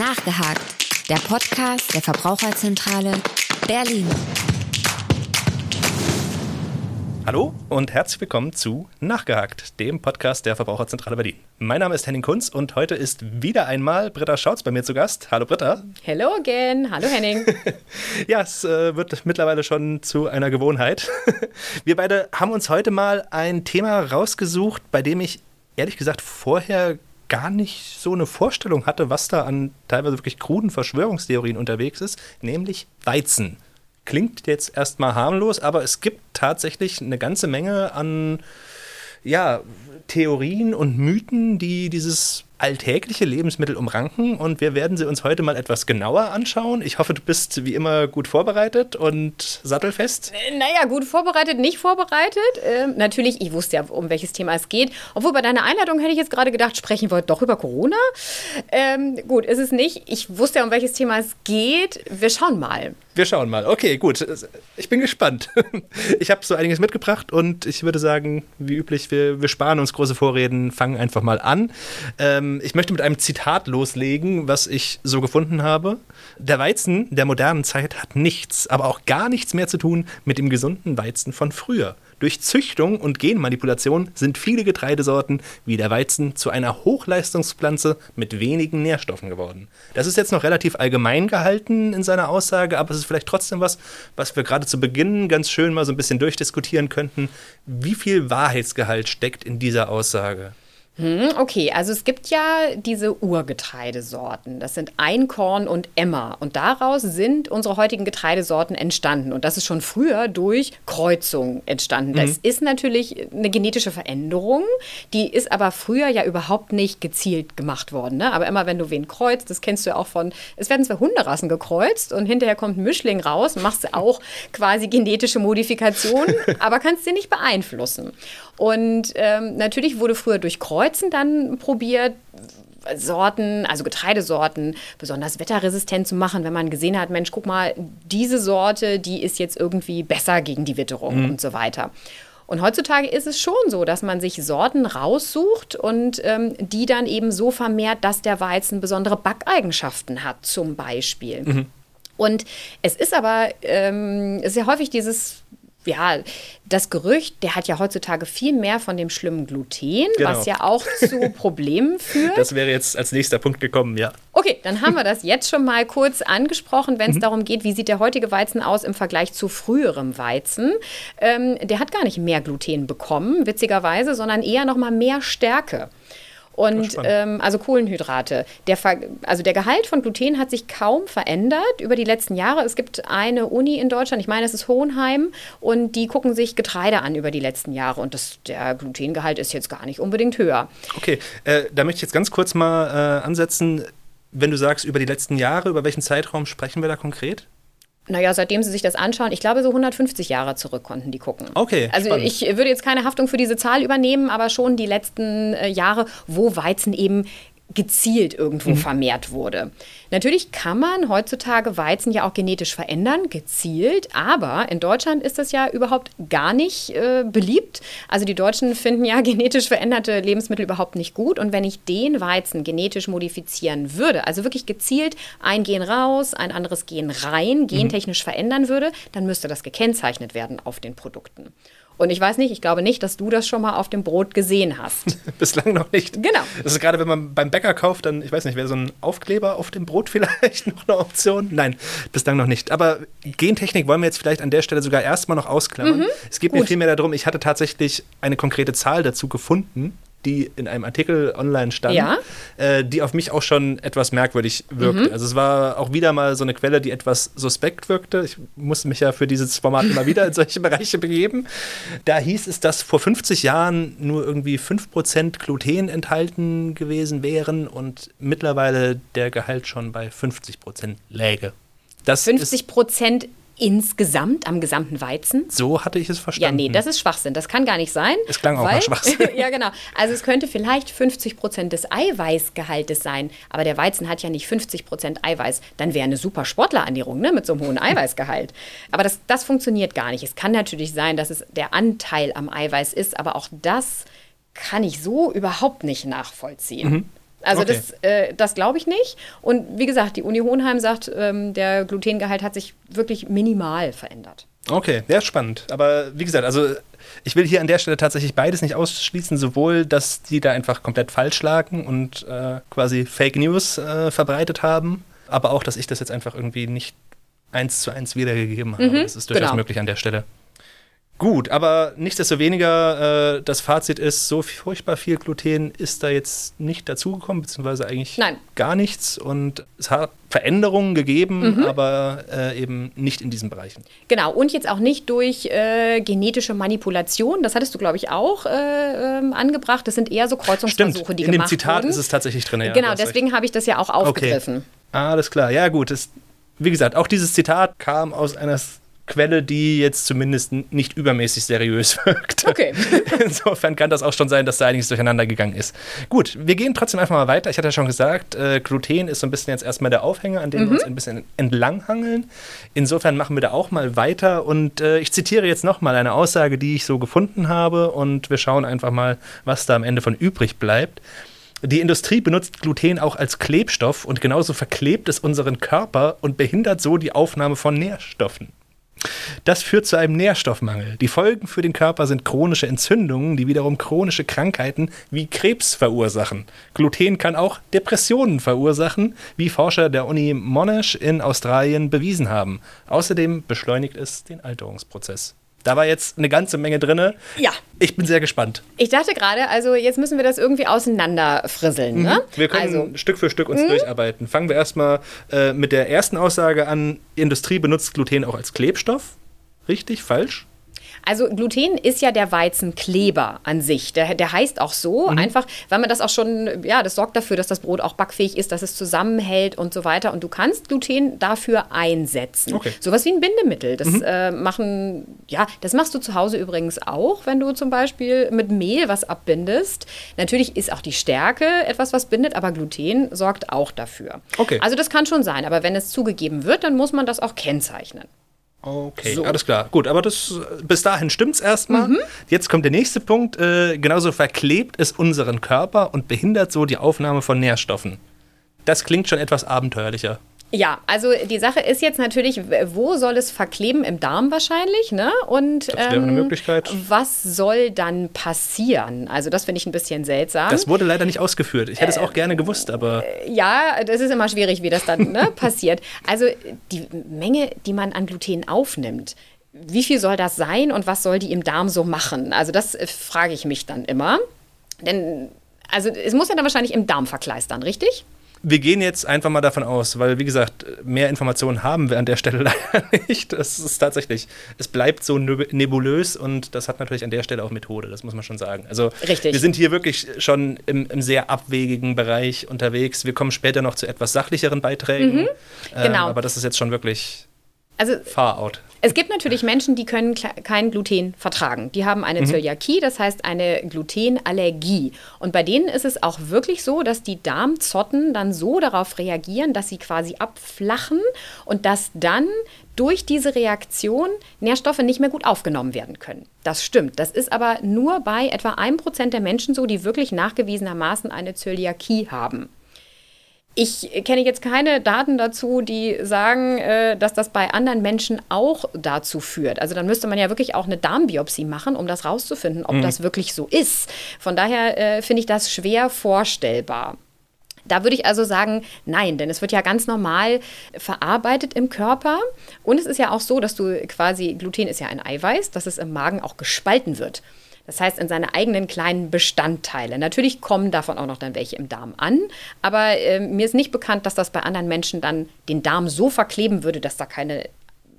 Nachgehakt, der Podcast der Verbraucherzentrale Berlin. Hallo und herzlich willkommen zu Nachgehakt, dem Podcast der Verbraucherzentrale Berlin. Mein Name ist Henning Kunz und heute ist wieder einmal Britta Schautz bei mir zu Gast. Hallo Britta. Hello again. Hallo Henning. ja, es äh, wird mittlerweile schon zu einer Gewohnheit. Wir beide haben uns heute mal ein Thema rausgesucht, bei dem ich ehrlich gesagt vorher gar nicht so eine Vorstellung hatte, was da an teilweise wirklich kruden Verschwörungstheorien unterwegs ist, nämlich Weizen. Klingt jetzt erstmal harmlos, aber es gibt tatsächlich eine ganze Menge an ja, Theorien und Mythen, die dieses alltägliche Lebensmittel umranken und wir werden sie uns heute mal etwas genauer anschauen. Ich hoffe, du bist wie immer gut vorbereitet und sattelfest. Äh, naja, gut vorbereitet, nicht vorbereitet. Ähm, natürlich, ich wusste ja, um welches Thema es geht. Obwohl bei deiner Einladung hätte ich jetzt gerade gedacht, sprechen wir doch über Corona. Ähm, gut, ist es nicht. Ich wusste ja, um welches Thema es geht. Wir schauen mal. Wir schauen mal. Okay, gut. Ich bin gespannt. Ich habe so einiges mitgebracht und ich würde sagen, wie üblich, wir, wir sparen uns große Vorreden, fangen einfach mal an. Ähm, ich möchte mit einem Zitat loslegen, was ich so gefunden habe. Der Weizen der modernen Zeit hat nichts, aber auch gar nichts mehr zu tun mit dem gesunden Weizen von früher. Durch Züchtung und Genmanipulation sind viele Getreidesorten wie der Weizen zu einer Hochleistungspflanze mit wenigen Nährstoffen geworden. Das ist jetzt noch relativ allgemein gehalten in seiner Aussage, aber es ist vielleicht trotzdem was, was wir gerade zu Beginn ganz schön mal so ein bisschen durchdiskutieren könnten. Wie viel Wahrheitsgehalt steckt in dieser Aussage? Hm, okay, also es gibt ja diese Urgetreidesorten. Das sind Einkorn und Emmer. Und daraus sind unsere heutigen Getreidesorten entstanden. Und das ist schon früher durch Kreuzung entstanden. Das mhm. ist natürlich eine genetische Veränderung. Die ist aber früher ja überhaupt nicht gezielt gemacht worden. Ne? Aber immer wenn du wen kreuzt, das kennst du ja auch von, es werden zwei Hunderassen gekreuzt und hinterher kommt ein Mischling raus, machst du auch quasi genetische Modifikationen, aber kannst sie nicht beeinflussen. Und ähm, natürlich wurde früher durch Kreuzen dann probiert, Sorten, also Getreidesorten, besonders wetterresistent zu machen, wenn man gesehen hat, Mensch, guck mal, diese Sorte, die ist jetzt irgendwie besser gegen die Witterung mhm. und so weiter. Und heutzutage ist es schon so, dass man sich Sorten raussucht und ähm, die dann eben so vermehrt, dass der Weizen besondere Backeigenschaften hat, zum Beispiel. Mhm. Und es ist aber ähm, sehr häufig dieses ja, das Gerücht, der hat ja heutzutage viel mehr von dem schlimmen Gluten, genau. was ja auch zu Problemen führt. Das wäre jetzt als nächster Punkt gekommen, ja. Okay, dann haben wir das jetzt schon mal kurz angesprochen, wenn es mhm. darum geht, wie sieht der heutige Weizen aus im Vergleich zu früherem Weizen. Ähm, der hat gar nicht mehr Gluten bekommen, witzigerweise, sondern eher noch mal mehr Stärke. Und ähm, also Kohlenhydrate. Der, also der Gehalt von Gluten hat sich kaum verändert über die letzten Jahre. Es gibt eine Uni in Deutschland, ich meine, es ist Hohenheim, und die gucken sich Getreide an über die letzten Jahre. Und das, der Glutengehalt ist jetzt gar nicht unbedingt höher. Okay, äh, da möchte ich jetzt ganz kurz mal äh, ansetzen. Wenn du sagst, über die letzten Jahre, über welchen Zeitraum sprechen wir da konkret? Naja, seitdem sie sich das anschauen, ich glaube, so 150 Jahre zurück konnten die gucken. Okay. Also spannend. ich würde jetzt keine Haftung für diese Zahl übernehmen, aber schon die letzten äh, Jahre, wo Weizen eben gezielt irgendwo mhm. vermehrt wurde. Natürlich kann man heutzutage Weizen ja auch genetisch verändern, gezielt, aber in Deutschland ist das ja überhaupt gar nicht äh, beliebt. Also die Deutschen finden ja genetisch veränderte Lebensmittel überhaupt nicht gut und wenn ich den Weizen genetisch modifizieren würde, also wirklich gezielt ein Gen raus, ein anderes Gen rein, mhm. gentechnisch mhm. verändern würde, dann müsste das gekennzeichnet werden auf den Produkten. Und ich weiß nicht, ich glaube nicht, dass du das schon mal auf dem Brot gesehen hast. Bislang noch nicht. Genau. Das ist gerade, wenn man beim Bäcker kauft, dann, ich weiß nicht, wäre so ein Aufkleber auf dem Brot vielleicht noch eine Option? Nein, bislang noch nicht. Aber Gentechnik wollen wir jetzt vielleicht an der Stelle sogar erstmal noch ausklammern. Mhm. Es geht Gut. mir vielmehr darum, ich hatte tatsächlich eine konkrete Zahl dazu gefunden die in einem Artikel online stand, ja? äh, die auf mich auch schon etwas merkwürdig wirkte. Mhm. Also es war auch wieder mal so eine Quelle, die etwas suspekt wirkte. Ich musste mich ja für dieses Format immer wieder in solche Bereiche begeben. Da hieß es, dass vor 50 Jahren nur irgendwie 5% Gluten enthalten gewesen wären und mittlerweile der Gehalt schon bei 50% läge. Das 50 Prozent insgesamt am gesamten Weizen. So hatte ich es verstanden. Ja, nee, das ist Schwachsinn. Das kann gar nicht sein. Es klang auch weil, nach Schwachsinn. ja, genau. Also es könnte vielleicht 50 Prozent des Eiweißgehaltes sein, aber der Weizen hat ja nicht 50 Prozent Eiweiß. Dann wäre eine super Sportlerernährung ne, mit so einem hohen Eiweißgehalt. Aber das, das funktioniert gar nicht. Es kann natürlich sein, dass es der Anteil am Eiweiß ist, aber auch das kann ich so überhaupt nicht nachvollziehen. Mhm. Also Okay. das, äh, das glaube ich nicht. Und wie gesagt, die Uni Hohenheim sagt, ähm, der Glutengehalt hat sich wirklich minimal verändert. Okay, ja, spannend. Aber wie gesagt, also ich will hier an der Stelle tatsächlich beides nicht ausschließen, sowohl, dass die da einfach komplett falsch lagen und äh, quasi Fake News äh, verbreitet haben, aber auch, dass ich das jetzt einfach irgendwie nicht eins zu eins wiedergegeben habe. das ist durchaus genau. möglich an der Stelle. Gut, aber nichtsdestoweniger, äh, das Fazit ist, so furchtbar viel Gluten ist da jetzt nicht dazugekommen, beziehungsweise eigentlich Nein. gar nichts. Und es hat Veränderungen gegeben, Mhm. aber äh, eben nicht in diesen Bereichen. Genau, und jetzt auch nicht durch äh, genetische Manipulation. Das hattest du, glaube ich, auch äh, ähm, angebracht. Das sind eher so Kreuzungsversuche, Stimmt, die in dem gemacht Zitat wurden. ist es tatsächlich drin. Ja, genau, deswegen habe ich das ja auch aufgegriffen. Alles klar, ja gut. Es, wie gesagt, auch dieses Zitat kam aus einer Quelle, die jetzt zumindest nicht übermäßig seriös wirkt. Okay. Insofern kann das auch schon sein, dass da einiges durcheinander gegangen ist. Gut, wir gehen trotzdem einfach mal weiter. Ich hatte ja schon gesagt, äh, Gluten ist so ein bisschen jetzt erstmal der Aufhänger, an dem wir uns ein bisschen entlanghangeln. Insofern machen wir da auch mal weiter und äh, ich zitiere jetzt nochmal eine Aussage, die ich so gefunden habe und wir schauen einfach mal, was da am Ende von übrig bleibt. Die Industrie benutzt Gluten auch als Klebstoff und genauso verklebt es unseren Körper und behindert so die Aufnahme von Nährstoffen. Das führt zu einem Nährstoffmangel. Die Folgen für den Körper sind chronische Entzündungen, die wiederum chronische Krankheiten wie Krebs verursachen. Gluten kann auch Depressionen verursachen, wie Forscher der Uni Monash in Australien bewiesen haben. Außerdem beschleunigt es den Alterungsprozess. Da war jetzt eine ganze Menge drin. Ja. Ich bin sehr gespannt. Ich dachte gerade, also jetzt müssen wir das irgendwie auseinanderfrisseln. Ne? Wir können also, Stück für Stück uns durcharbeiten. Fangen wir erstmal äh, mit der ersten Aussage an. Die Industrie benutzt Gluten auch als Klebstoff. Richtig? Falsch? Also Gluten ist ja der Weizenkleber an sich. Der, der heißt auch so, Mhm. einfach, weil man das auch schon, ja, das sorgt dafür, dass das Brot auch backfähig ist, dass es zusammenhält und so weiter. Und du kannst Gluten dafür einsetzen. Okay. Mhm. Sowas wie ein Bindemittel. Das äh, machen, ja, das machst du zu Hause übrigens auch, wenn du zum Beispiel mit Mehl was abbindest. Natürlich ist auch die Stärke etwas, was bindet, aber Gluten sorgt auch dafür. Okay. Also das kann schon sein, aber wenn es zugegeben wird, dann muss man das auch kennzeichnen. Okay, So. alles klar. Gut, aber das, bis dahin stimmt's erstmal. Jetzt kommt der nächste Punkt. Äh, genauso verklebt es unseren Körper und behindert so die Aufnahme von Nährstoffen. Das klingt schon etwas abenteuerlicher. Ja, also die Sache ist jetzt natürlich, wo soll es verkleben? Im Darm wahrscheinlich, ne? Und Das wäre eine Möglichkeit. was soll dann passieren? Also das finde ich ein bisschen seltsam. Das wurde leider nicht ausgeführt. Ich hätte es auch gerne gewusst, aber ja, das ist immer schwierig, wie das dann ne, passiert. Also die Menge, die man an Gluten aufnimmt, wie viel soll das sein und was soll die im Darm so machen? Also das äh, frage ich mich dann immer. Denn, also es muss ja dann wahrscheinlich im Darm verkleistern, richtig? Wir gehen jetzt einfach mal davon aus, weil wie gesagt, mehr Informationen haben wir an der Stelle leider nicht. Das ist tatsächlich, es bleibt so neb- nebulös und das hat natürlich an der Stelle auch Methode, das muss man schon sagen. Also Richtig. wir sind hier wirklich schon im, im sehr abwegigen Bereich unterwegs. Wir kommen später noch zu etwas sachlicheren Beiträgen. Ähm, genau. aber das ist jetzt schon wirklich Also far out. Es gibt natürlich Menschen, die können kein Gluten vertragen. Die haben eine Zöliakie, das heißt eine Glutenallergie. Und bei denen ist es auch wirklich so, dass die Darmzotten dann so darauf reagieren, dass sie quasi abflachen und dass dann durch diese Reaktion Nährstoffe nicht mehr gut aufgenommen werden können. Das stimmt. Das ist aber nur bei etwa einem Prozent der Menschen so, die wirklich nachgewiesenermaßen eine Zöliakie haben. Ich kenne jetzt keine Daten dazu, die sagen, äh, dass das bei anderen Menschen auch dazu führt. Also dann müsste man ja wirklich auch eine Darmbiopsie machen, um das rauszufinden, ob das wirklich so ist. Von daher äh, finde ich das schwer vorstellbar. Da würde ich also sagen, nein, denn es wird ja ganz normal verarbeitet im Körper. Und es ist ja auch so, dass du quasi, Gluten ist ja ein Eiweiß, dass es im Magen auch gespalten wird. Das heißt, in seine eigenen kleinen Bestandteile. Natürlich kommen davon auch noch dann welche im Darm an, aber äh, mir ist nicht bekannt, dass das bei anderen Menschen dann den Darm so verkleben würde, dass da keine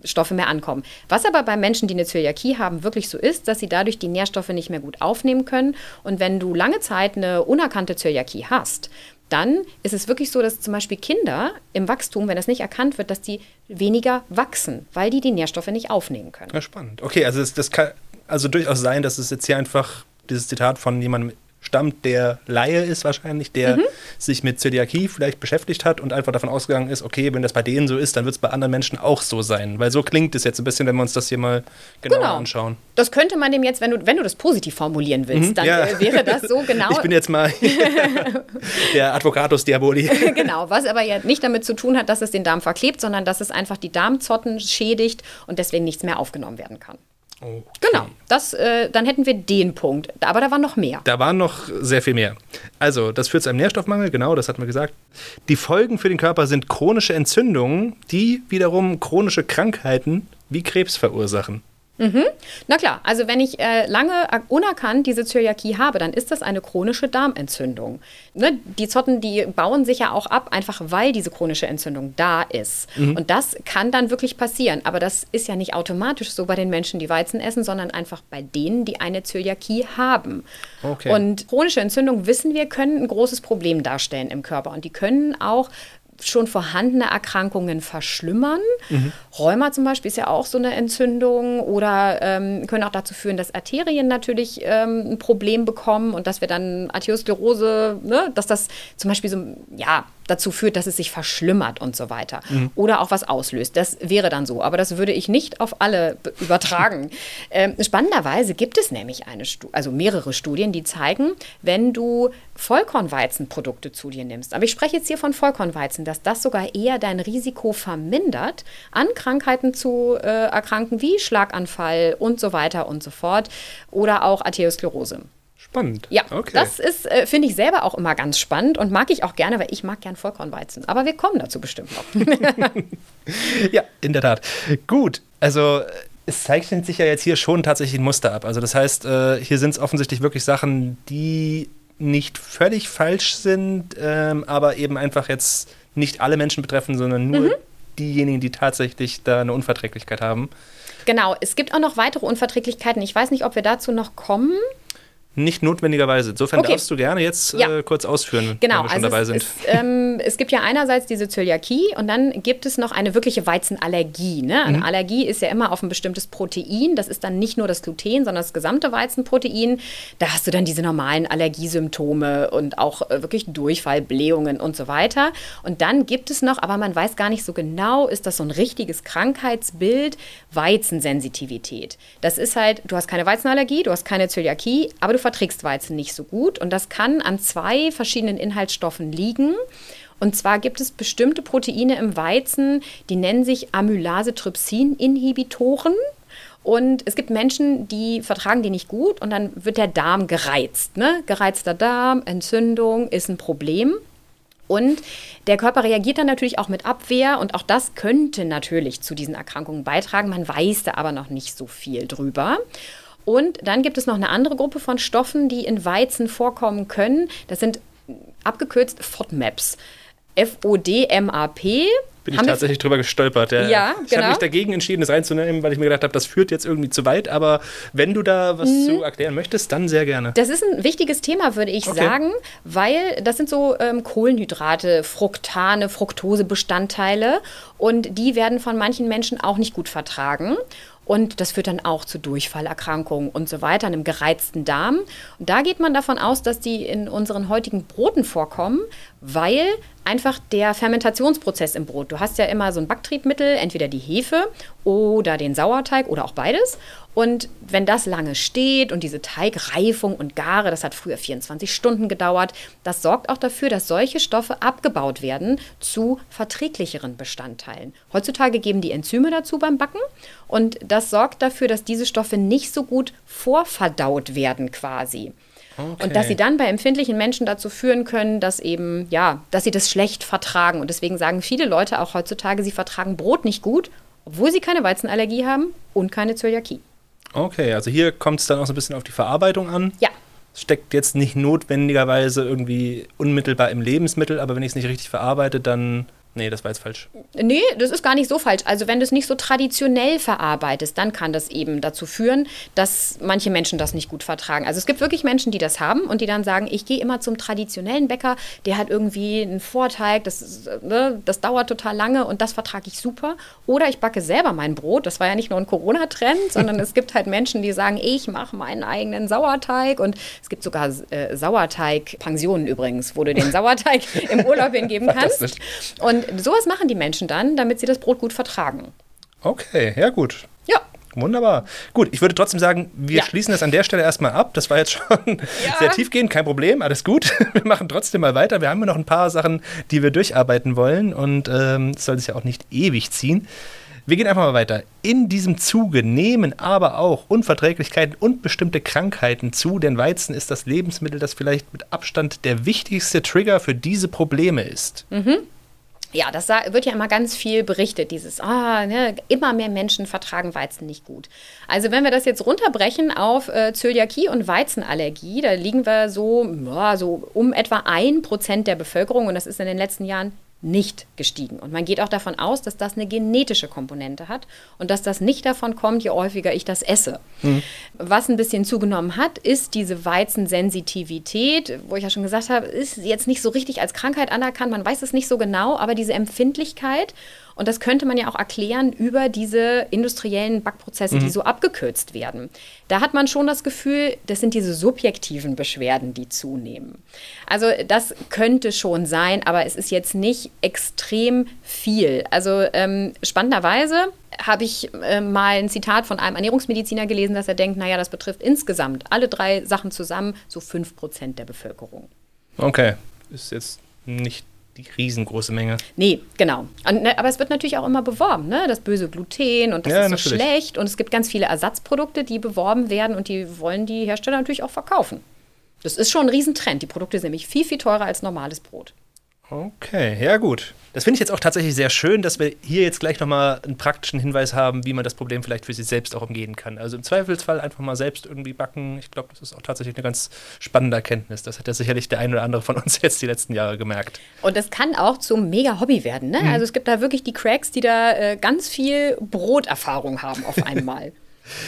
Stoffe mehr ankommen. Was aber bei Menschen, die eine Zöliakie haben, wirklich so ist, dass sie dadurch die Nährstoffe nicht mehr gut aufnehmen können. Und wenn du lange Zeit eine unerkannte Zöliakie hast, dann ist es wirklich so, dass zum Beispiel Kinder im Wachstum, wenn das nicht erkannt wird, dass die weniger wachsen, weil die die Nährstoffe nicht aufnehmen können. Ja, spannend. Okay, also es, das kann also durchaus sein, dass es jetzt hier einfach dieses Zitat von jemandem stammt, der Laie ist wahrscheinlich, der mhm. sich mit Zöliakie vielleicht beschäftigt hat und einfach davon ausgegangen ist, okay, wenn das bei denen so ist, dann wird es bei anderen Menschen auch so sein. Weil so klingt es jetzt ein bisschen, wenn wir uns das hier mal genauer genau. anschauen. Das könnte man dem jetzt, wenn du, wenn du das positiv formulieren willst, mhm, dann ja. wäre das so genau. Ich bin jetzt mal der Advocatus Diaboli. genau, was aber ja nicht damit zu tun hat, dass es den Darm verklebt, sondern dass es einfach die Darmzotten schädigt und deswegen nichts mehr aufgenommen werden kann. Okay. Genau, das, äh, dann hätten wir den Punkt. Aber da war noch mehr. Da war noch sehr viel mehr. Also, das führt zu einem Nährstoffmangel, genau, das hat man gesagt. Die Folgen für den Körper sind chronische Entzündungen, die wiederum chronische Krankheiten wie Krebs verursachen. Mhm. Na klar, also wenn ich äh, lange unerkannt diese Zöliakie habe, dann ist das eine chronische Darmentzündung. Ne? Die Zotten, die bauen sich ja auch ab, einfach weil diese chronische Entzündung da ist. Mhm. Und das kann dann wirklich passieren. Aber das ist ja nicht automatisch so bei den Menschen, die Weizen essen, sondern einfach bei denen, die eine Zöliakie haben. Okay. Und chronische Entzündungen, wissen wir, können ein großes Problem darstellen im Körper. Und die können auch schon vorhandene Erkrankungen verschlimmern. Mhm. Rheuma zum Beispiel ist ja auch so eine Entzündung oder ähm, können auch dazu führen, dass Arterien natürlich ähm, ein Problem bekommen und dass wir dann Arteriosklerose, ne, dass das zum Beispiel so, ja, dazu führt, dass es sich verschlimmert und so weiter. Mhm. Oder auch was auslöst. Das wäre dann so. Aber das würde ich nicht auf alle übertragen. ähm, spannenderweise gibt es nämlich eine, also mehrere Studien, die zeigen, wenn du Vollkornweizenprodukte zu dir nimmst, aber ich spreche jetzt hier von Vollkornweizen, dass das sogar eher dein Risiko vermindert, an Krankheiten zu äh, erkranken, wie Schlaganfall und so weiter und so fort oder auch Arteriosklerose. Spannend. Ja, okay. das ist, äh, finde ich selber auch immer ganz spannend und mag ich auch gerne, weil ich mag gern Vollkornweizen. Aber wir kommen dazu bestimmt noch. ja, in der Tat. Gut, also es zeichnet sich ja jetzt hier schon tatsächlich ein Muster ab. Also das heißt, äh, hier sind es offensichtlich wirklich Sachen, die nicht völlig falsch sind, ähm, aber eben einfach jetzt nicht alle Menschen betreffen, sondern nur mhm. diejenigen, die tatsächlich da eine Unverträglichkeit haben. Genau, es gibt auch noch weitere Unverträglichkeiten. Ich weiß nicht, ob wir dazu noch kommen. Nicht notwendigerweise. Insofern okay. darfst du gerne jetzt ja. äh, kurz ausführen, genau. wenn wir schon also dabei sind. Es, ähm, es, gibt ja einerseits diese Zöliakie und dann gibt es noch eine wirkliche Weizenallergie. Ne? Eine mhm. Allergie ist ja immer auf ein bestimmtes Protein. Das ist dann nicht nur das Gluten, sondern das gesamte Weizenprotein. Da hast du dann diese normalen Allergiesymptome und auch äh, wirklich Durchfall, Blähungen und so weiter. Und dann gibt es noch, aber man weiß gar nicht so genau, ist das so ein richtiges Krankheitsbild, Weizensensitivität. Das ist halt, du hast keine Weizenallergie, du hast keine Zöliakie, aber du verträgst Weizen nicht so gut. Und das kann an zwei verschiedenen Inhaltsstoffen liegen. Und zwar gibt es bestimmte Proteine im Weizen, die nennen sich Amylase-Trypsin-Inhibitoren. Und es gibt Menschen, die vertragen die nicht gut und dann wird der Darm gereizt. Ne? Gereizter Darm, Entzündung ist ein Problem. Und der Körper reagiert dann natürlich auch mit Abwehr und auch das könnte natürlich zu diesen Erkrankungen beitragen. Man weiß da aber noch nicht so viel drüber. Und dann gibt es noch eine andere Gruppe von Stoffen, die in Weizen vorkommen können. Das sind abgekürzt FODMAPs. F-O-D-M-A-P. Bin ich tatsächlich drüber gestolpert. Ja, ja ich genau. habe mich dagegen entschieden, das reinzunehmen, weil ich mir gedacht habe, das führt jetzt irgendwie zu weit. Aber wenn du da was mhm. zu erklären möchtest, dann sehr gerne. Das ist ein wichtiges Thema, würde ich okay. sagen, weil das sind so ähm, Kohlenhydrate, Fructane, Fructosebestandteile und die werden von manchen Menschen auch nicht gut vertragen. Und das führt dann auch zu Durchfallerkrankungen und so weiter, einem gereizten Darm. Und da geht man davon aus, dass die in unseren heutigen Broten vorkommen, weil einfach der Fermentationsprozess im Brot. Du hast ja immer so ein Backtriebmittel, entweder die Hefe oder den Sauerteig oder auch beides. Und wenn das lange steht und diese Teigreifung und Gare, das hat früher 24 Stunden gedauert, das sorgt auch dafür, dass solche Stoffe abgebaut werden zu verträglicheren Bestandteilen. Heutzutage geben die Enzyme dazu beim Backen und das sorgt dafür, dass diese Stoffe nicht so gut vorverdaut werden quasi. Okay. Und dass sie dann bei empfindlichen Menschen dazu führen können, dass eben, ja, dass sie das schlecht vertragen. Und deswegen sagen viele Leute auch heutzutage, sie vertragen Brot nicht gut, obwohl sie keine Weizenallergie haben und keine Zöliakie. Okay, also hier kommt es dann auch so ein bisschen auf die Verarbeitung an. Ja. Es steckt jetzt nicht notwendigerweise irgendwie unmittelbar im Lebensmittel, aber wenn ich es nicht richtig verarbeite, dann Nee, das war jetzt falsch. Nee, das ist gar nicht so falsch. Also wenn du es nicht so traditionell verarbeitest, dann kann das eben dazu führen, dass manche Menschen das nicht gut vertragen. Also es gibt wirklich Menschen, die das haben und die dann sagen, ich gehe immer zum traditionellen Bäcker, der hat irgendwie einen Vorteig, das, ne, das dauert total lange und das vertrage ich super. Oder ich backe selber mein Brot. Das war ja nicht nur ein Corona-Trend, sondern es gibt halt Menschen, die sagen, ich mache meinen eigenen Sauerteig und es gibt sogar äh, Sauerteig-Pensionen übrigens, wo du den Sauerteig im Urlaub hingeben kannst. Und sowas machen die Menschen dann, damit sie das Brot gut vertragen. Okay, ja gut. Ja. Wunderbar. Gut, ich würde trotzdem sagen, wir ja. schließen das an der Stelle erstmal ab. Das war jetzt schon ja. sehr tiefgehend, kein Problem, alles gut. Wir machen trotzdem mal weiter. Wir haben ja noch ein paar Sachen, die wir durcharbeiten wollen und ähm, es soll sich ja auch nicht ewig ziehen. Wir gehen einfach mal weiter. In diesem Zuge nehmen aber auch Unverträglichkeiten und bestimmte Krankheiten zu, denn Weizen ist das Lebensmittel, das vielleicht mit Abstand der wichtigste Trigger für diese Probleme ist. Mhm. Ja, das wird ja immer ganz viel berichtet, dieses, ah, ne, immer mehr Menschen vertragen Weizen nicht gut. Also wenn wir das jetzt runterbrechen auf äh, Zöliakie und Weizenallergie, da liegen wir so, ja, so um etwa ein Prozent der Bevölkerung und das ist in den letzten Jahren nicht gestiegen. Und man geht auch davon aus, dass das eine genetische Komponente hat und dass das nicht davon kommt, je häufiger ich das esse. Mhm. Was ein bisschen zugenommen hat, ist diese Weizensensitivität, wo ich ja schon gesagt habe, ist jetzt nicht so richtig als Krankheit anerkannt, man weiß es nicht so genau, aber diese Empfindlichkeit und das könnte man ja auch erklären über diese industriellen Backprozesse, mhm. die so abgekürzt werden. Da hat man schon das Gefühl, das sind diese subjektiven Beschwerden, die zunehmen. Also das könnte schon sein, aber es ist jetzt nicht extrem viel. Also ähm, spannenderweise habe ich äh, mal ein Zitat von einem Ernährungsmediziner gelesen, dass er denkt, naja, das betrifft insgesamt alle drei Sachen zusammen so 5% der Bevölkerung. Okay, ist jetzt nicht die riesengroße Menge. Nee, genau. Und, ne, aber es wird natürlich auch immer beworben, ne? Das böse Gluten und das ja, ist so natürlich. schlecht. Und es gibt ganz viele Ersatzprodukte, die beworben werden und die wollen die Hersteller natürlich auch verkaufen. Das ist schon ein Riesentrend. Die Produkte sind nämlich viel, viel teurer als normales Brot. Okay, ja gut. Das finde ich jetzt auch tatsächlich sehr schön, dass wir hier jetzt gleich nochmal einen praktischen Hinweis haben, wie man das Problem vielleicht für sich selbst auch umgehen kann. Also im Zweifelsfall einfach mal selbst irgendwie backen. Ich glaube, das ist auch tatsächlich eine ganz spannende Erkenntnis. Das hat ja sicherlich der ein oder andere von uns jetzt die letzten Jahre gemerkt. Und das kann auch zum Mega-Hobby werden. Ne? Mhm. Also es gibt da wirklich die Cracks, die da äh, ganz viel Broterfahrung haben auf einmal.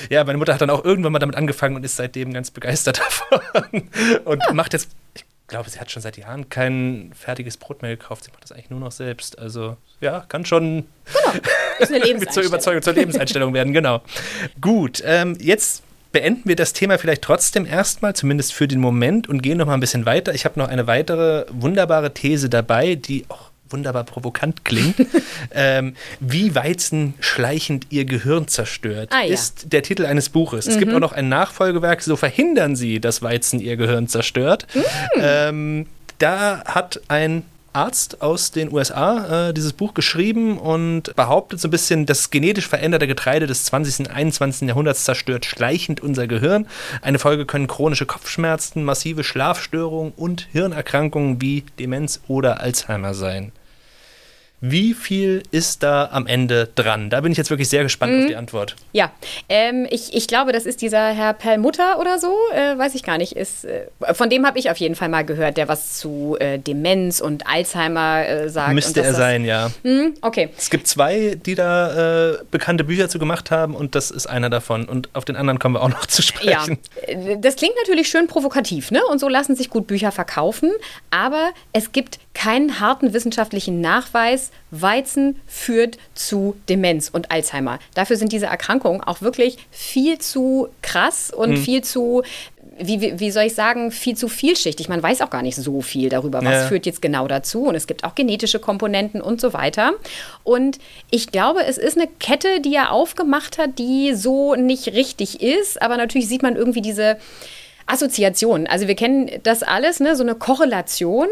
Ja, meine Mutter hat dann auch irgendwann mal damit angefangen und ist seitdem ganz begeistert davon. Und ja. macht jetzt, glaube, sie hat schon seit Jahren kein fertiges Brot mehr gekauft. Sie macht das eigentlich nur noch selbst. Also, ja, kann schon genau. ist eine Lebenseinstellung. zur Überzeugung, zur Lebenseinstellung werden, genau. Gut, ähm, jetzt beenden wir das Thema vielleicht trotzdem erstmal, zumindest für den Moment, und gehen noch mal ein bisschen weiter. Ich habe noch eine weitere wunderbare These dabei, die auch wunderbar provokant klingt, ähm, wie Weizen schleichend ihr Gehirn zerstört, ah, ja. ist der Titel eines Buches. Mhm. Es gibt mhm. auch noch ein Nachfolgewerk, so verhindern sie, dass Weizen ihr Gehirn zerstört. Mhm. Ähm, da hat ein Arzt aus den USA äh, dieses Buch geschrieben und behauptet so ein bisschen, das genetisch veränderte Getreide des 20. und 21. Jahrhunderts zerstört schleichend unser Gehirn. Eine Folge können chronische Kopfschmerzen, massive Schlafstörungen und Hirnerkrankungen wie Demenz oder Alzheimer sein. Wie viel ist da am Ende dran? Da bin ich jetzt wirklich sehr gespannt mhm. auf die Antwort. Ja, ähm, ich, ich glaube, das ist dieser Herr Perlmutter oder so, äh, weiß ich gar nicht. Ist, äh, von dem habe ich auf jeden Fall mal gehört, der was zu äh, Demenz und Alzheimer äh, sagt. Müsste er sein, ja. Mhm, okay. Es gibt zwei, die da äh, bekannte Bücher zu gemacht haben und das ist einer davon. Und auf den anderen kommen wir auch noch zu sprechen. Ja, äh, das klingt natürlich schön provokativ, ne? Und so lassen sich gut Bücher verkaufen. Aber es gibt keinen harten wissenschaftlichen Nachweis, Weizen führt zu Demenz und Alzheimer. Dafür sind diese Erkrankungen auch wirklich viel zu krass und mhm. viel zu wie, wie, wie, soll ich sagen, viel zu vielschichtig. Man weiß auch gar nicht so viel darüber, was ja. führt jetzt genau dazu. Und es gibt auch genetische Komponenten und so weiter. Und ich glaube, es ist eine Kette, die er aufgemacht hat, die so nicht richtig ist. Aber natürlich sieht man irgendwie diese Assoziationen. Also wir kennen das alles, ne? so eine Korrelation.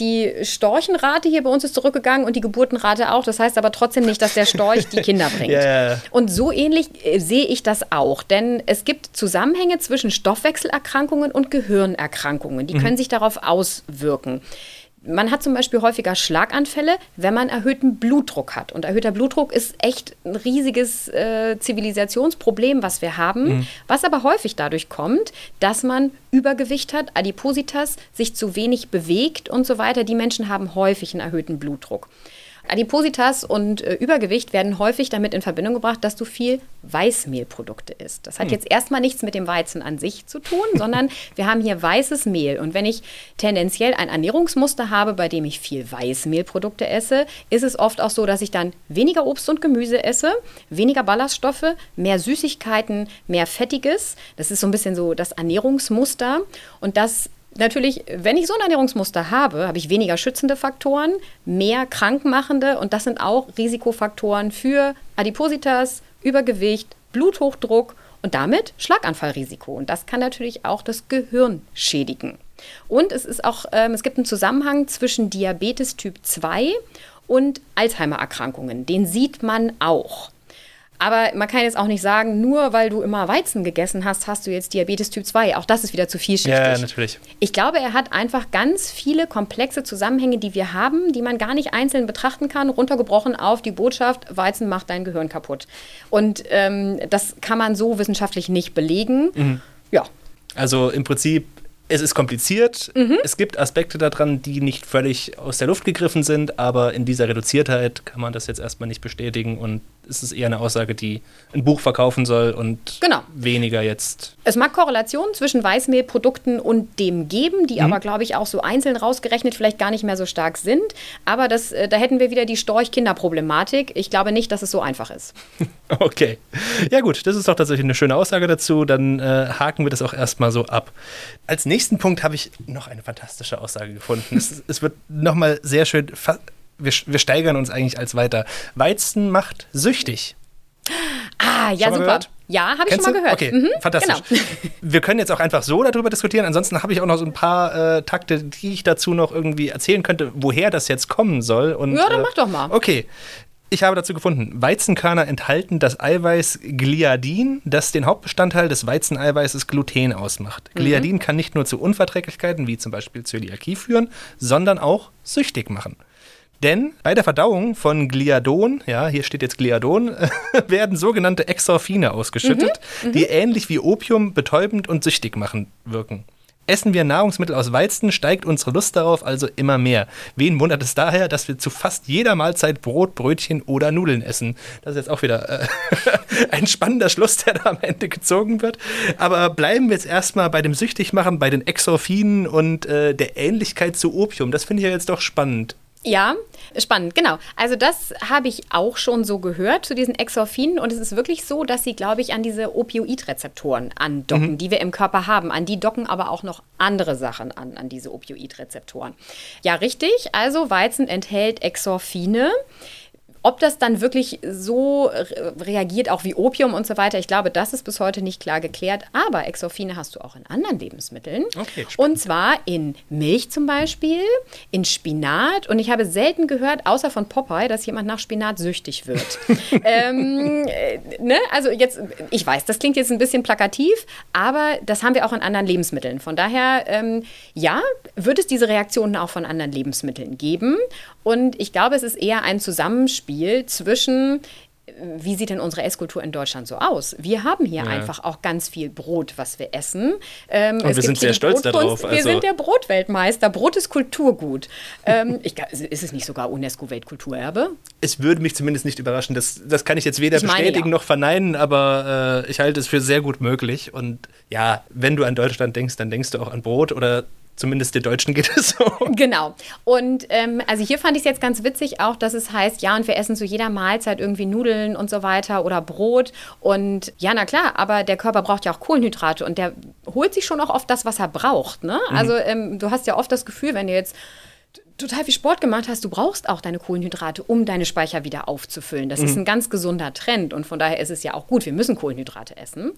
Die Storchenrate hier bei uns ist zurückgegangen und die Geburtenrate auch. Das heißt aber trotzdem nicht, dass der Storch die Kinder bringt. yeah. Und so ähnlich äh, sehe ich das auch. Denn es gibt Zusammenhänge zwischen Stoffwechselerkrankungen und Gehirnerkrankungen. Die mhm. können sich darauf auswirken. Man hat zum Beispiel häufiger Schlaganfälle, wenn man erhöhten Blutdruck hat. Und erhöhter Blutdruck ist echt ein riesiges äh, Zivilisationsproblem, was wir haben, mhm. was aber häufig dadurch kommt, dass man Übergewicht hat, Adipositas, sich zu wenig bewegt und so weiter. Die Menschen haben häufig einen erhöhten Blutdruck. Adipositas und äh, Übergewicht werden häufig damit in Verbindung gebracht, dass du viel Weißmehlprodukte isst. Das hat hm. jetzt erstmal nichts mit dem Weizen an sich zu tun, sondern wir haben hier weißes Mehl. Und wenn ich tendenziell ein Ernährungsmuster habe, bei dem ich viel Weißmehlprodukte esse, ist es oft auch so, dass ich dann weniger Obst und Gemüse esse, weniger Ballaststoffe, mehr Süßigkeiten, mehr Fettiges. Das ist so ein bisschen so das Ernährungsmuster. Und das natürlich, wenn ich so ein Ernährungsmuster habe, habe ich weniger schützende Faktoren, mehr krankmachende und das sind auch Risikofaktoren für Adipositas, Übergewicht, Bluthochdruck und damit Schlaganfallrisiko. Und das kann natürlich auch das Gehirn schädigen. Und es ist auch, ähm, es gibt einen Zusammenhang zwischen Diabetes Typ 2 und Alzheimer-Erkrankungen. Den sieht man auch. Aber man kann jetzt auch nicht sagen, nur weil du immer Weizen gegessen hast, hast du jetzt Diabetes Typ 2. Auch das ist wieder zu vielschichtig. Ja, natürlich. Ich glaube, er hat einfach ganz viele komplexe Zusammenhänge, die wir haben, die man gar nicht einzeln betrachten kann, runtergebrochen auf die Botschaft, Weizen macht dein Gehirn kaputt. Und ähm, das kann man so wissenschaftlich nicht belegen. Mhm. Ja. Also im Prinzip es ist kompliziert. Mhm. Es gibt Aspekte daran, die nicht völlig aus der Luft gegriffen sind, aber in dieser Reduziertheit kann man das jetzt erstmal nicht bestätigen und es ist eher eine Aussage, die ein Buch verkaufen soll und genau. weniger jetzt. Es mag Korrelationen zwischen Weißmehlprodukten und dem geben, die mhm. aber, glaube ich, auch so einzeln rausgerechnet vielleicht gar nicht mehr so stark sind. Aber das, äh, da hätten wir wieder die Storch-Kinder-Problematik. Ich glaube nicht, dass es so einfach ist. okay. Ja, gut, das ist doch tatsächlich eine schöne Aussage dazu. Dann äh, haken wir das auch erstmal so ab. Als nächsten Punkt habe ich noch eine fantastische Aussage gefunden. es, es wird nochmal sehr schön wir, wir steigern uns eigentlich als weiter. Weizen macht süchtig. Ah, ja, super. Gehört? Ja, habe ich schon mal gehört. Okay, mhm, fantastisch. Genau. Wir können jetzt auch einfach so darüber diskutieren. Ansonsten habe ich auch noch so ein paar äh, Takte, die ich dazu noch irgendwie erzählen könnte, woher das jetzt kommen soll. Und, ja, dann äh, mach doch mal. Okay. Ich habe dazu gefunden, Weizenkörner enthalten das Eiweiß Gliadin, das den Hauptbestandteil des Weizeneiweißes Gluten ausmacht. Mhm. Gliadin kann nicht nur zu Unverträglichkeiten wie zum Beispiel Zöliakie führen, sondern auch süchtig machen. Denn bei der Verdauung von Gliadon, ja, hier steht jetzt Gliadon, werden sogenannte Exorphine ausgeschüttet, mhm, mhm, die ähnlich wie Opium betäubend und süchtig machen wirken. Essen wir Nahrungsmittel aus Weizen, steigt unsere Lust darauf also immer mehr. Wen wundert es daher, dass wir zu fast jeder Mahlzeit Brot, Brötchen oder Nudeln essen? Das ist jetzt auch wieder äh, ein spannender Schluss, der da am Ende gezogen wird. Aber bleiben wir jetzt erstmal bei dem Süchtigmachen, bei den Exorphinen und äh, der Ähnlichkeit zu Opium. Das finde ich ja jetzt doch spannend. Ja, spannend, genau. Also das habe ich auch schon so gehört zu diesen Exorphinen und es ist wirklich so, dass sie, glaube ich, an diese Opioidrezeptoren andocken, mhm. die wir im Körper haben. An die docken aber auch noch andere Sachen an, an diese Opioidrezeptoren. Ja, richtig. Also Weizen enthält Exorphine. Ob das dann wirklich so reagiert, auch wie Opium und so weiter, ich glaube, das ist bis heute nicht klar geklärt. Aber Exorphine hast du auch in anderen Lebensmitteln. Okay, und zwar in Milch zum Beispiel, in Spinat. Und ich habe selten gehört, außer von Popeye, dass jemand nach Spinat süchtig wird. ähm, äh, ne? Also jetzt, ich weiß, das klingt jetzt ein bisschen plakativ, aber das haben wir auch in anderen Lebensmitteln. Von daher, ähm, ja, wird es diese Reaktionen auch von anderen Lebensmitteln geben. Und ich glaube, es ist eher ein Zusammenspiel zwischen wie sieht denn unsere Esskultur in Deutschland so aus? Wir haben hier ja. einfach auch ganz viel Brot, was wir essen. Ähm, und wir sind sehr stolz darauf. Also wir sind der Brotweltmeister. Brot ist Kulturgut. ähm, ich, ist es nicht sogar UNESCO-Weltkulturerbe? Es würde mich zumindest nicht überraschen. Das, das kann ich jetzt weder ich bestätigen ja. noch verneinen, aber äh, ich halte es für sehr gut möglich. Und ja, wenn du an Deutschland denkst, dann denkst du auch an Brot oder Zumindest den Deutschen geht es so. Genau. Und ähm, also hier fand ich es jetzt ganz witzig auch, dass es heißt, ja, und wir essen zu jeder Mahlzeit irgendwie Nudeln und so weiter oder Brot. Und ja, na klar, aber der Körper braucht ja auch Kohlenhydrate und der holt sich schon auch oft das, was er braucht. Ne? Mhm. Also ähm, du hast ja oft das Gefühl, wenn du jetzt total viel Sport gemacht hast, du brauchst auch deine Kohlenhydrate, um deine Speicher wieder aufzufüllen. Das mhm. ist ein ganz gesunder Trend und von daher ist es ja auch gut, wir müssen Kohlenhydrate essen,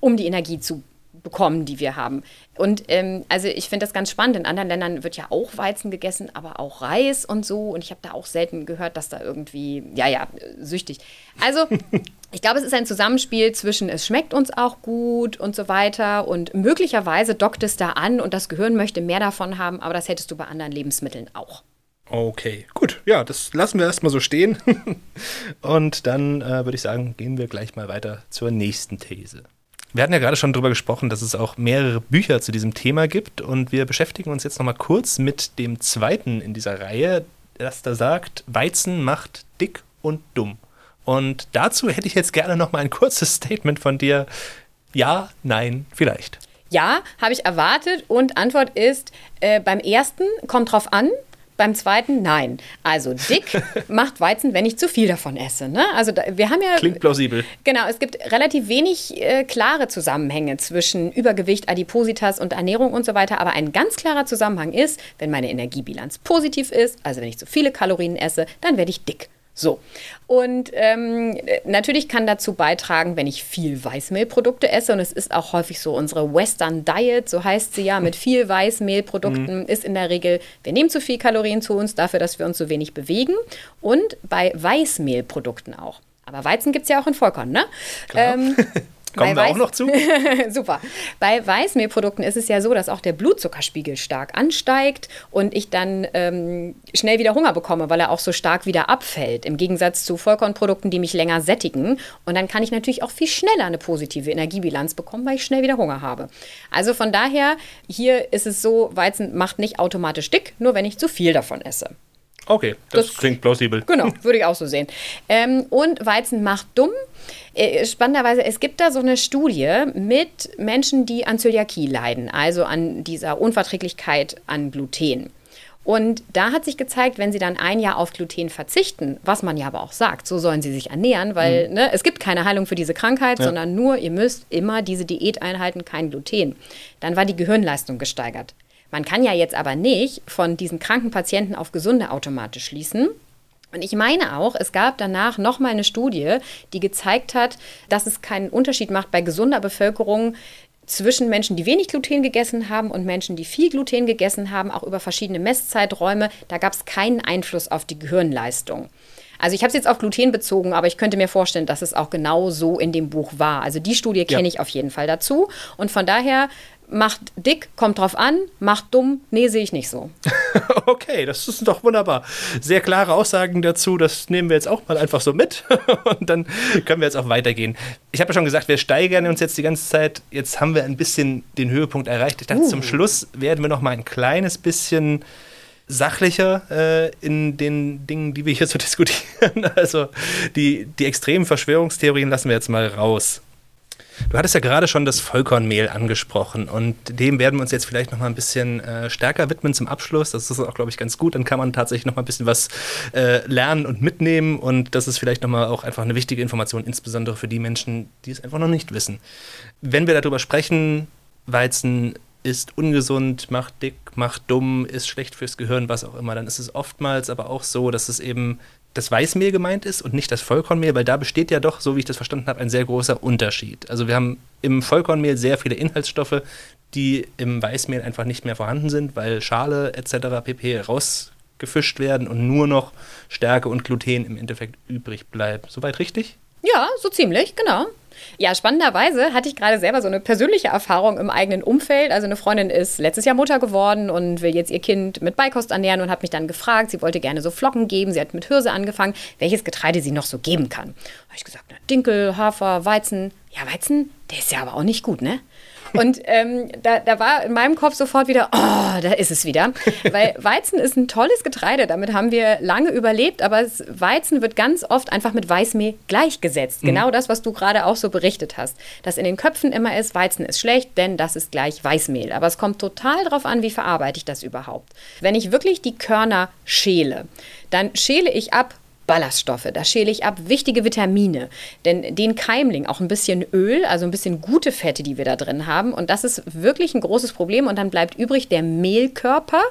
um die Energie zu bekommen, die wir haben. Und ähm, also ich finde das ganz spannend. In anderen Ländern wird ja auch Weizen gegessen, aber auch Reis und so. Und ich habe da auch selten gehört, dass da irgendwie, ja, ja, süchtig. Also ich glaube, es ist ein Zusammenspiel zwischen, es schmeckt uns auch gut und so weiter. Und möglicherweise dockt es da an und das Gehirn möchte mehr davon haben, aber das hättest du bei anderen Lebensmitteln auch. Okay, gut. Ja, das lassen wir erstmal so stehen. und dann äh, würde ich sagen, gehen wir gleich mal weiter zur nächsten These. Wir hatten ja gerade schon darüber gesprochen, dass es auch mehrere Bücher zu diesem Thema gibt und wir beschäftigen uns jetzt nochmal kurz mit dem zweiten in dieser Reihe. das da sagt, Weizen macht dick und dumm. Und dazu hätte ich jetzt gerne noch mal ein kurzes Statement von dir. Ja, nein, vielleicht. Ja, habe ich erwartet und Antwort ist, äh, beim ersten kommt drauf an, beim zweiten nein. Also dick macht Weizen, wenn ich zu viel davon esse. Ne? Also da, wir haben ja klingt plausibel. Genau, es gibt relativ wenig äh, klare Zusammenhänge zwischen Übergewicht, Adipositas und Ernährung und so weiter. Aber ein ganz klarer Zusammenhang ist, wenn meine Energiebilanz positiv ist, also wenn ich zu viele Kalorien esse, dann werde ich dick. So. Und ähm, natürlich kann dazu beitragen, wenn ich viel Weißmehlprodukte esse. Und es ist auch häufig so, unsere Western Diet, so heißt sie ja, mit viel Weißmehlprodukten mhm. ist in der Regel, wir nehmen zu viel Kalorien zu uns dafür, dass wir uns so wenig bewegen. Und bei Weißmehlprodukten auch. Aber Weizen gibt es ja auch in Vollkorn, ne? Ähm, Kommen wir auch noch zu? Super. Bei Weißmehlprodukten ist es ja so, dass auch der Blutzuckerspiegel stark ansteigt und ich dann ähm, schnell wieder Hunger bekomme, weil er auch so stark wieder abfällt. Im Gegensatz zu Vollkornprodukten, die mich länger sättigen. Und dann kann ich natürlich auch viel schneller eine positive Energiebilanz bekommen, weil ich schnell wieder Hunger habe. Also von daher, hier ist es so, Weizen macht nicht automatisch dick, nur wenn ich zu viel davon esse. Okay, das, das, klingt plausibel. Genau, würde ich auch so sehen. Ähm, und Weizen macht dumm. Äh, spannenderweise, es gibt da so eine Studie mit Menschen, die an Zöliakie leiden, also an dieser Unverträglichkeit an Gluten. Und da hat sich gezeigt, wenn sie dann ein Jahr auf Gluten verzichten, was man ja aber auch sagt, so sollen sie sich ernähren, weil mhm. ne, es gibt keine Heilung für diese Krankheit, ja. sondern nur, ihr müsst immer diese Diät einhalten, kein Gluten. Dann war die Gehirnleistung gesteigert. Man kann ja jetzt aber nicht von diesen kranken Patienten auf Gesunde automatisch schließen. Und ich meine auch, es gab danach nochmal eine Studie, die gezeigt hat, dass es keinen Unterschied macht bei gesunder Bevölkerung zwischen Menschen, die wenig Gluten gegessen haben und Menschen, die viel Gluten gegessen haben, auch über verschiedene Messzeiträume. Da gab es keinen Einfluss auf die Gehirnleistung. Also ich habe es jetzt auf Gluten bezogen, aber ich könnte mir vorstellen, dass es auch genau so in dem Buch war. Also die Studie kenne ja. ich auf jeden Fall dazu. Und von daher macht dick, kommt drauf an, macht dumm, nee, sehe ich nicht so. okay, das ist doch wunderbar. Sehr klare Aussagen dazu, das nehmen wir jetzt auch mal einfach so mit und dann können wir jetzt auch weitergehen. Ich habe ja schon gesagt, wir steigern uns jetzt die ganze Zeit. Jetzt haben wir ein bisschen den Höhepunkt erreicht. Ich dachte, uh. zum Schluss werden wir noch mal ein kleines bisschen sachlicher äh, in den Dingen, die wir hier so diskutieren. Also die, die extremen Verschwörungstheorien lassen wir jetzt mal raus. Du hattest ja gerade schon das Vollkornmehl angesprochen und dem werden wir uns jetzt vielleicht noch mal ein bisschen äh, stärker widmen zum Abschluss. Das ist auch, glaube ich, ganz gut. Dann kann man tatsächlich noch mal ein bisschen was äh, lernen und mitnehmen und das ist vielleicht noch mal auch einfach eine wichtige Information, insbesondere für die Menschen, die es einfach noch nicht wissen. Wenn wir darüber sprechen, Weizen ist ungesund, macht dick, macht dumm, ist schlecht fürs Gehirn, was auch immer, dann ist es oftmals aber auch so, dass es eben das Weißmehl gemeint ist und nicht das Vollkornmehl, weil da besteht ja doch, so wie ich das verstanden habe, ein sehr großer Unterschied. Also wir haben im Vollkornmehl sehr viele Inhaltsstoffe, die im Weißmehl einfach nicht mehr vorhanden sind, weil Schale etc. pp. rausgefischt werden und nur noch Stärke und Gluten im Endeffekt übrig bleibt. Soweit richtig? Ja, so ziemlich, genau. Ja, spannenderweise hatte ich gerade selber so eine persönliche Erfahrung im eigenen Umfeld. Also eine Freundin ist letztes Jahr Mutter geworden und will jetzt ihr Kind mit Beikost ernähren und hat mich dann gefragt, sie wollte gerne so Flocken geben. Sie hat mit Hirse angefangen, welches Getreide sie noch so geben kann. Habe ich gesagt, na, Dinkel, Hafer, Weizen. Ja, Weizen, der ist ja aber auch nicht gut, ne? Und ähm, da, da war in meinem Kopf sofort wieder, oh, da ist es wieder. Weil Weizen ist ein tolles Getreide, damit haben wir lange überlebt, aber Weizen wird ganz oft einfach mit Weißmehl gleichgesetzt. Mhm. Genau das, was du gerade auch so berichtet hast. Dass in den Köpfen immer ist, Weizen ist schlecht, denn das ist gleich Weißmehl. Aber es kommt total darauf an, wie verarbeite ich das überhaupt. Wenn ich wirklich die Körner schäle, dann schäle ich ab, Ballaststoffe, da schäle ich ab wichtige Vitamine, denn den Keimling, auch ein bisschen Öl, also ein bisschen gute Fette, die wir da drin haben und das ist wirklich ein großes Problem. Und dann bleibt übrig der Mehlkörper,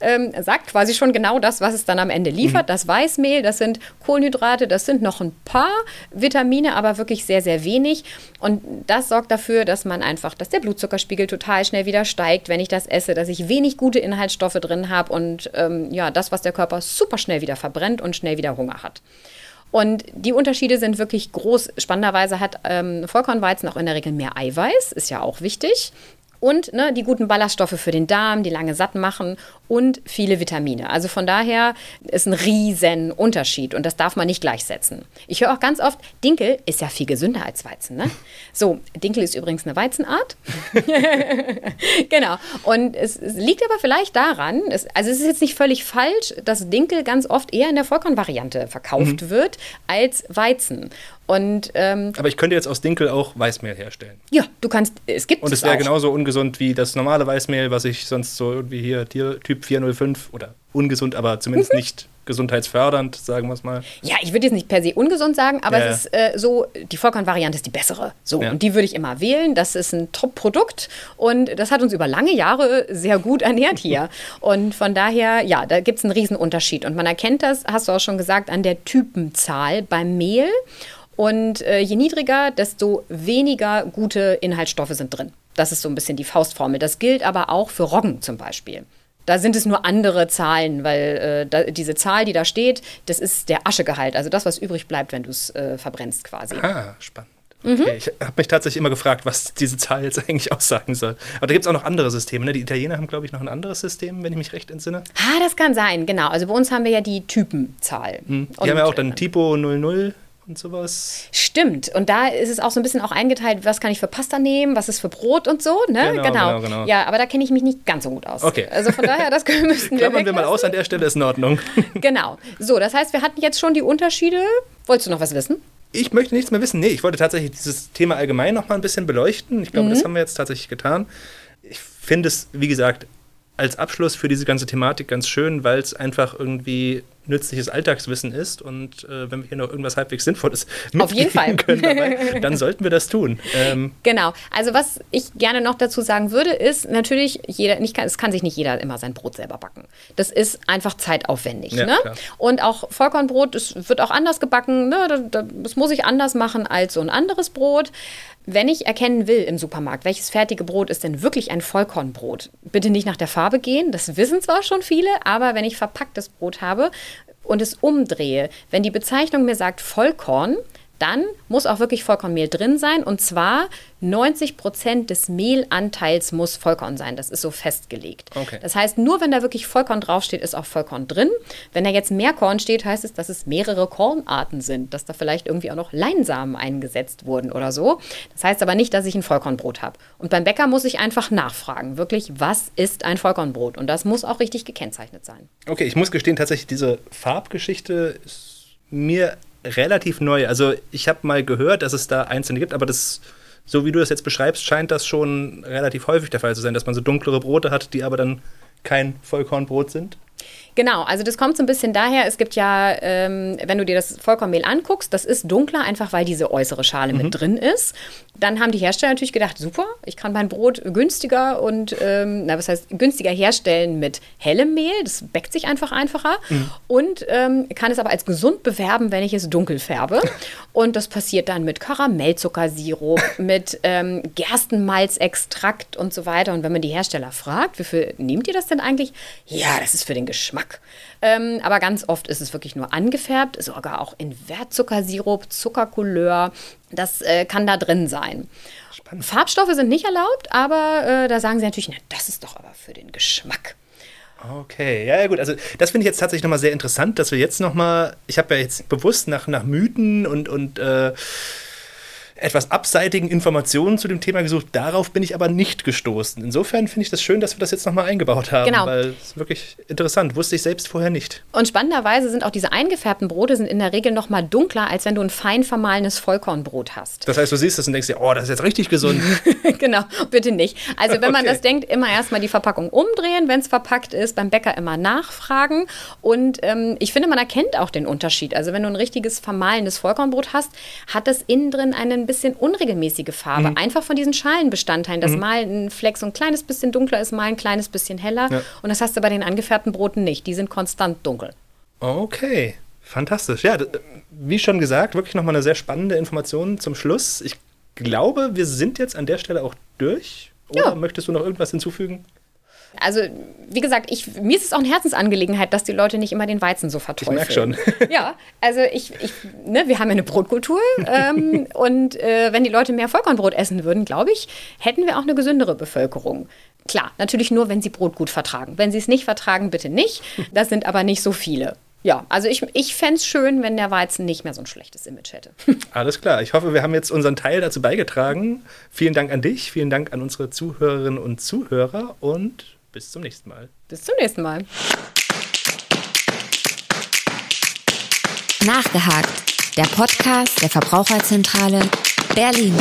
ähm, sagt quasi schon genau das, was es dann am Ende liefert, mhm. das Weißmehl, das sind Kohlenhydrate, das sind noch ein paar Vitamine, aber wirklich sehr, sehr wenig. Und das sorgt dafür, dass man einfach, dass der Blutzuckerspiegel total schnell wieder steigt, wenn ich das esse, dass ich wenig gute Inhaltsstoffe drin habe und ähm, ja, das, was der Körper super schnell wieder verbrennt und schnell wieder Hunger hat. Und die Unterschiede sind wirklich groß. Spannenderweise hat ähm, Vollkornweizen auch in der Regel mehr Eiweiß, ist ja auch wichtig. Und ne, die guten Ballaststoffe für den Darm, die lange satt machen. Und viele Vitamine. Also von daher ist ein riesen Unterschied und das darf man nicht gleichsetzen. Ich höre auch ganz oft, Dinkel ist ja viel gesünder als Weizen. Ne? So, Dinkel ist übrigens eine Weizenart. genau. Und es, es, liegt aber vielleicht daran, es, also es ist jetzt nicht völlig falsch, dass Dinkel ganz oft eher in der Vollkornvariante verkauft mhm. wird als Weizen. Und, ähm, Aber ich könnte jetzt aus Dinkel auch Weißmehl herstellen. Ja, du kannst, es gibt Und es wäre genauso ungesund wie das normale Weißmehl, was ich sonst so irgendwie hier Typ 405 oder ungesund, aber zumindest mhm. nicht gesundheitsfördernd, sagen wir es mal. Ja, ich würde jetzt nicht per se ungesund sagen, aber ja. es ist äh, so, die Vollkornvariante ist die bessere. So, ja. und die würde ich immer wählen. Das ist ein Top-Produkt und das hat uns über lange Jahre sehr gut ernährt hier. und von daher, ja, da gibt es einen riesen Unterschied. Und man erkennt das, hast du auch schon gesagt, an der Typenzahl beim Mehl. Und äh, je niedriger, desto weniger gute Inhaltsstoffe sind drin. Das ist so ein bisschen die Faustformel. Das gilt aber auch für Roggen zum Beispiel. Da sind es nur andere Zahlen, weil äh, da, diese Zahl, die da steht, das ist der Aschegehalt, also das, was übrig bleibt, wenn du es äh, verbrennst quasi. Ah, spannend. Okay. Mhm. Ich habe mich tatsächlich immer gefragt, was diese Zahl jetzt eigentlich aussagen soll. Aber da gibt es auch noch andere Systeme. Ne? Die Italiener haben, glaube ich, noch ein anderes System, wenn ich mich recht entsinne. Ah, das kann sein, genau. Also bei uns haben wir ja die Typenzahl. Mhm. Die Und, haben ja auch dann Tipo 00 und sowas. Stimmt. Und da ist es auch so ein bisschen auch eingeteilt, was kann ich für Pasta nehmen, was ist für Brot und so. Ne? Genau, genau. genau, genau. Ja, aber da kenne ich mich nicht ganz so gut aus. Okay. Also von daher, das müssten wir Klammern wir mal aus, an der Stelle ist in Ordnung. genau. So, das heißt, wir hatten jetzt schon die Unterschiede. Wolltest du noch was wissen? Ich möchte nichts mehr wissen. Nee, ich wollte tatsächlich dieses Thema allgemein noch mal ein bisschen beleuchten. Ich glaube, mhm. das haben wir jetzt tatsächlich getan. Ich finde es, wie gesagt, als Abschluss für diese ganze Thematik ganz schön, weil es einfach irgendwie nützliches Alltagswissen ist und äh, wenn wir hier noch irgendwas halbwegs Sinnvolles Auf jeden Fall. können, dabei, dann sollten wir das tun. Ähm genau. Also was ich gerne noch dazu sagen würde, ist natürlich jeder, nicht, es kann sich nicht jeder immer sein Brot selber backen. Das ist einfach zeitaufwendig. Ja, ne? Und auch Vollkornbrot, das wird auch anders gebacken. Ne? Das muss ich anders machen als so ein anderes Brot. Wenn ich erkennen will im Supermarkt, welches fertige Brot ist denn wirklich ein Vollkornbrot, bitte nicht nach der Farbe gehen, das wissen zwar schon viele, aber wenn ich verpacktes Brot habe und es umdrehe, wenn die Bezeichnung mir sagt Vollkorn, dann muss auch wirklich Vollkornmehl drin sein. Und zwar 90 Prozent des Mehlanteils muss Vollkorn sein. Das ist so festgelegt. Okay. Das heißt, nur wenn da wirklich Vollkorn draufsteht, ist auch Vollkorn drin. Wenn da jetzt Mehrkorn steht, heißt es, dass es mehrere Kornarten sind, dass da vielleicht irgendwie auch noch Leinsamen eingesetzt wurden oder so. Das heißt aber nicht, dass ich ein Vollkornbrot habe. Und beim Bäcker muss ich einfach nachfragen, wirklich, was ist ein Vollkornbrot? Und das muss auch richtig gekennzeichnet sein. Okay, ich muss gestehen, tatsächlich diese Farbgeschichte ist mir relativ neu. Also ich habe mal gehört, dass es da einzelne gibt, aber das, so wie du das jetzt beschreibst, scheint das schon relativ häufig der Fall zu sein, dass man so dunklere Brote hat, die aber dann kein Vollkornbrot sind. Genau, also das kommt so ein bisschen daher, es gibt ja, ähm, wenn du dir das Vollkornmehl anguckst, das ist dunkler, einfach weil diese äußere Schale mhm. mit drin ist. Dann haben die Hersteller natürlich gedacht, super, ich kann mein Brot günstiger und, ähm, na, was heißt, günstiger herstellen mit hellem Mehl, das bäckt sich einfach einfacher mhm. und ähm, kann es aber als gesund bewerben, wenn ich es dunkel färbe. Und das passiert dann mit Karamellzuckersirup, mit ähm, Gerstenmalzextrakt und so weiter. Und wenn man die Hersteller fragt, wie viel nehmt ihr das denn eigentlich? Ja, das ist für den Geschmack. Ähm, aber ganz oft ist es wirklich nur angefärbt, sogar auch in Wertzuckersirup, Zuckercouleur. Das äh, kann da drin sein. Spannend. Farbstoffe sind nicht erlaubt, aber äh, da sagen sie natürlich, na, das ist doch aber für den Geschmack. Okay, ja, ja gut. Also das finde ich jetzt tatsächlich nochmal sehr interessant, dass wir jetzt nochmal, ich habe ja jetzt bewusst nach, nach Mythen und, und äh, etwas abseitigen Informationen zu dem Thema gesucht. Darauf bin ich aber nicht gestoßen. Insofern finde ich das schön, dass wir das jetzt nochmal eingebaut haben. Genau. Weil es ist wirklich interessant. Wusste ich selbst vorher nicht. Und spannenderweise sind auch diese eingefärbten Brote sind in der Regel nochmal dunkler, als wenn du ein fein vermahlenes Vollkornbrot hast. Das heißt, du siehst das und denkst dir, oh, das ist jetzt richtig gesund. genau, bitte nicht. Also wenn man okay. das denkt, immer erstmal die Verpackung umdrehen, wenn es verpackt ist, beim Bäcker immer nachfragen. Und ähm, ich finde, man erkennt auch den Unterschied. Also wenn du ein richtiges vermahlenes Vollkornbrot hast, hat das innen drin einen bisschen unregelmäßige Farbe. Mhm. Einfach von diesen Schalenbestandteilen, dass mhm. mal ein Fleck so ein kleines bisschen dunkler ist, mal ein kleines bisschen heller. Ja. Und das hast du bei den angefärbten Broten nicht. Die sind konstant dunkel. Okay, fantastisch. Ja, wie schon gesagt, wirklich nochmal eine sehr spannende Information zum Schluss. Ich glaube, wir sind jetzt an der Stelle auch durch. Oder ja. möchtest du noch irgendwas hinzufügen? Also, wie gesagt, ich, mir ist es auch eine Herzensangelegenheit, dass die Leute nicht immer den Weizen so verteufeln. Ich merke schon. ja, also ich, ich ne, wir haben ja eine Brotkultur ähm, und äh, wenn die Leute mehr Vollkornbrot essen würden, glaube ich, hätten wir auch eine gesündere Bevölkerung. Klar, natürlich nur, wenn Sie Brot gut vertragen. Wenn Sie es nicht vertragen, bitte nicht. Das sind aber nicht so viele. Ja, also ich, ich fände es schön, wenn der Weizen nicht mehr so ein schlechtes Image hätte. Alles klar. Ich hoffe, wir haben jetzt unseren Teil dazu beigetragen. Vielen Dank an dich, vielen Dank an unsere Zuhörerinnen und Zuhörer und bis zum nächsten Mal. Bis zum nächsten Mal. Nachgehakt. Der Podcast der Verbraucherzentrale Berlin.